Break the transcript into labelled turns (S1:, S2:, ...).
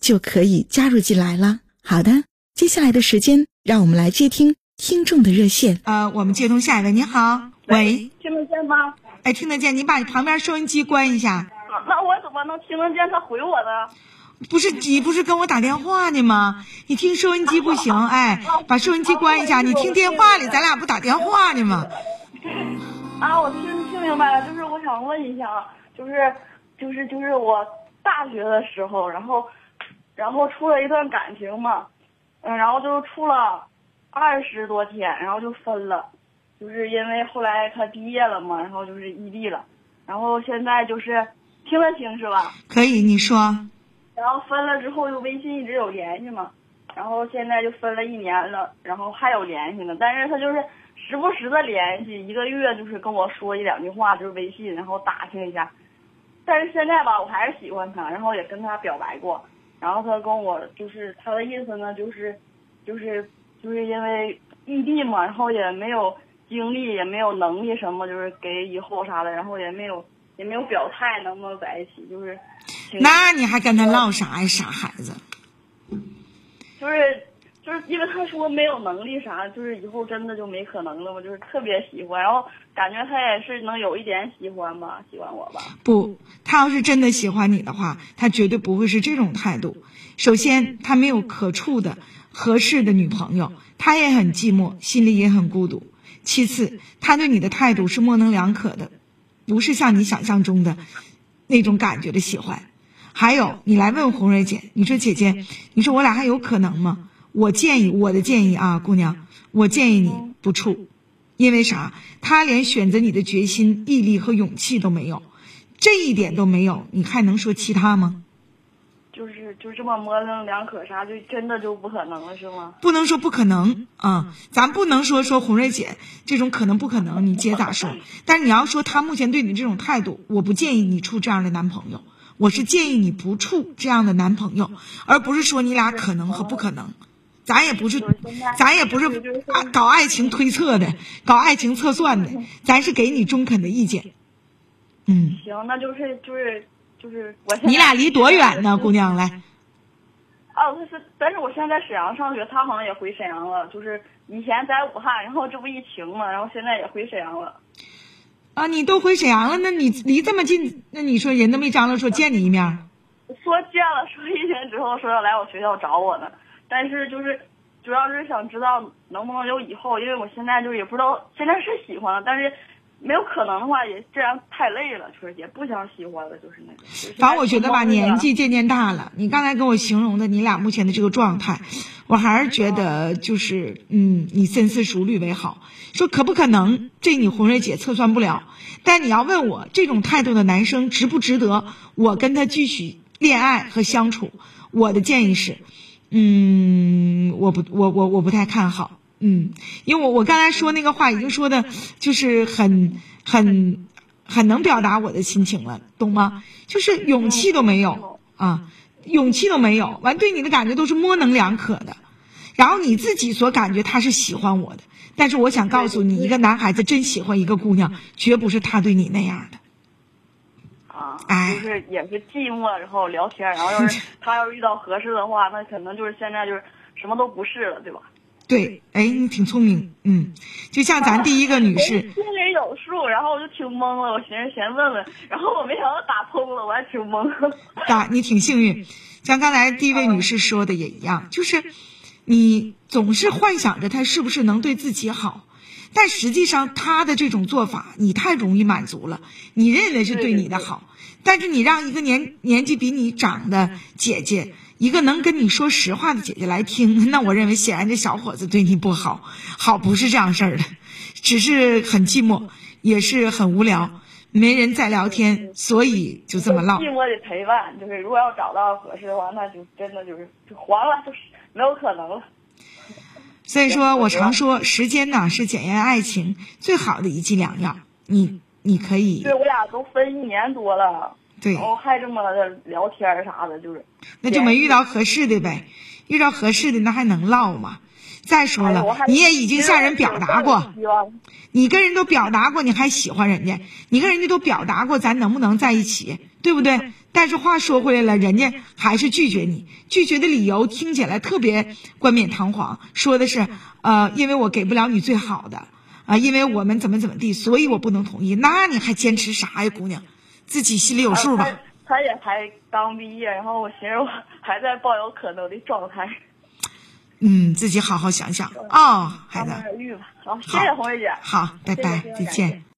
S1: 就可以加入进来了。好的，接下来的时间，让我们来接听听众的热线。
S2: 呃，我们接通下一位。您好，喂，
S3: 听得见吗？
S2: 哎，听得见。你把你旁边收音机关一下。
S3: 那我怎么能听得见他回我呢？
S2: 不是你不是跟我打电话呢吗？你听收音机不行，哎，把收音机关一下。你听电话里，咱俩不打电话呢吗？
S3: 啊，我听听明白了，就是我想问一下，就是就是就是我大学的时候，然后。然后处了一段感情嘛，嗯，然后就处了二十多天，然后就分了，就是因为后来他毕业了嘛，然后就是异地了，然后现在就是听得清是吧？
S2: 可以，你说。
S3: 然后分了之后，就微信一直有联系嘛，然后现在就分了一年了，然后还有联系呢，但是他就是时不时的联系，一个月就是跟我说一两句话，就是微信，然后打听一下。但是现在吧，我还是喜欢他，然后也跟他表白过。然后他跟我就是他的意思呢，就是，就是，就是因为异地嘛，然后也没有精力，也没有能力什么，就是给以后啥的，然后也没有也没有表态能不能在一起，就是。
S2: 那你还跟他唠啥呀，傻孩子？
S3: 就是。就是因为他说没有能力啥，就是以后真的就没可能了嘛。就是特别喜欢，然后感觉他也是能有一点喜欢吧，喜欢我吧。
S2: 不，他要是真的喜欢你的话，他绝对不会是这种态度。首先，他没有可处的合适的女朋友，他也很寂寞，心里也很孤独。其次，他对你的态度是模棱两可的，不是像你想象中的那种感觉的喜欢。还有，你来问红蕊姐，你说姐姐，你说我俩还有可能吗？我建议我的建议啊，姑娘，我建议你不处，因为啥？他连选择你的决心、毅力和勇气都没有，这一点都没有，你还能说其他吗？
S3: 就是就这么模棱两可，啥就真的就不可能了，是吗？
S2: 不能说不可能啊，咱不能说说红瑞姐这种可能不可能，你姐咋说？但是你要说他目前对你这种态度，我不建议你处这样的男朋友，我是建议你不处这样的男朋友，而不是说你俩可能和不可能。咱也不是，咱也不是搞爱情推测的，搞爱情测算的，咱是给你中肯的意见。
S3: 嗯，行，那就是就是就是我。
S2: 你俩离多远呢，姑娘？来。
S3: 哦，他是，但是我现在在沈阳上学，他好像也回沈阳了。就是以前在武汉，然后这不疫情嘛，然后现在也回沈阳了。
S2: 啊，你都回沈阳了，那你离这么近，那你说人都没张罗说见你一面？
S3: 说见了，说一天之后说要来我学校找我呢。但是就是，主要是想知道能不能有以后，因为我现在就是也不知道，现在是喜欢了，但是没有可能的话，也这样太累了，就是也不想喜欢了，就是那种。
S2: 反正我觉得吧，年纪渐渐大了，你刚才跟我形容的你俩目前的这个状态，我还是觉得就是，嗯，你深思熟虑为好。说可不可能，这你红瑞姐测算不了。但你要问我这种态度的男生值不值得我跟他继续恋爱和相处，我的建议是。嗯，我不，我我我不太看好，嗯，因为我我刚才说那个话已经说的，就是很很很能表达我的心情了，懂吗？就是勇气都没有啊，勇气都没有，完对你的感觉都是模棱两可的，然后你自己所感觉他是喜欢我的，但是我想告诉你，一个男孩子真喜欢一个姑娘，绝不是他对你那样的。
S3: 啊，就是也是寂寞，然后聊天，然后要是 他要是遇到合适的话，那可能就是现在就是什么都不是了，对吧？
S2: 对，哎，你挺聪明，嗯，就像咱第一个女士，
S3: 心里有数，然后我就挺懵了，我寻思先问问，然后我没想到打通了，我还挺懵。
S2: 打你挺幸运，像刚才第一位女士说的也一样，就是你总是幻想着他是不是能对自己好，但实际上他的这种做法你太容易满足了，你认为是对你的好，但是你让一个年年纪比你长的姐姐。一个能跟你说实话的姐姐来听，那我认为显然这小伙子对你不好，好不是这样事儿的，只是很寂寞，也是很无聊，没人再聊天，所以就这么唠。
S3: 寂寞的陪伴，就是如果要找到合适的话，那就真的就是就黄了，就是没有可能了。
S2: 所以说我常说，时间呢是检验爱情最好的一剂良药。你你可以，
S3: 对我俩都分一年多了。
S2: 对，
S3: 然后还这么聊天啥的，就是，
S2: 那就没遇到合适的呗。遇到合适的那还能唠吗？再说了，你也已经向人表达过，你跟人都表达过，你还喜欢人家，你跟人家都表达过，咱能不能在一起，对不对？但是话说回来了，人家还是拒绝你，拒绝的理由听起来特别冠冕堂皇，说的是，呃，因为我给不了你最好的，啊，因为我们怎么怎么地，所以我不能同意。那你还坚持啥呀，姑娘？自己心里有数吧。
S3: 他也才刚毕业，然后我寻思我还在抱有可能的状态。
S2: 嗯，自己好好想想啊，孩子。
S3: 好，谢谢红瑞姐。
S2: 好，拜拜，再见。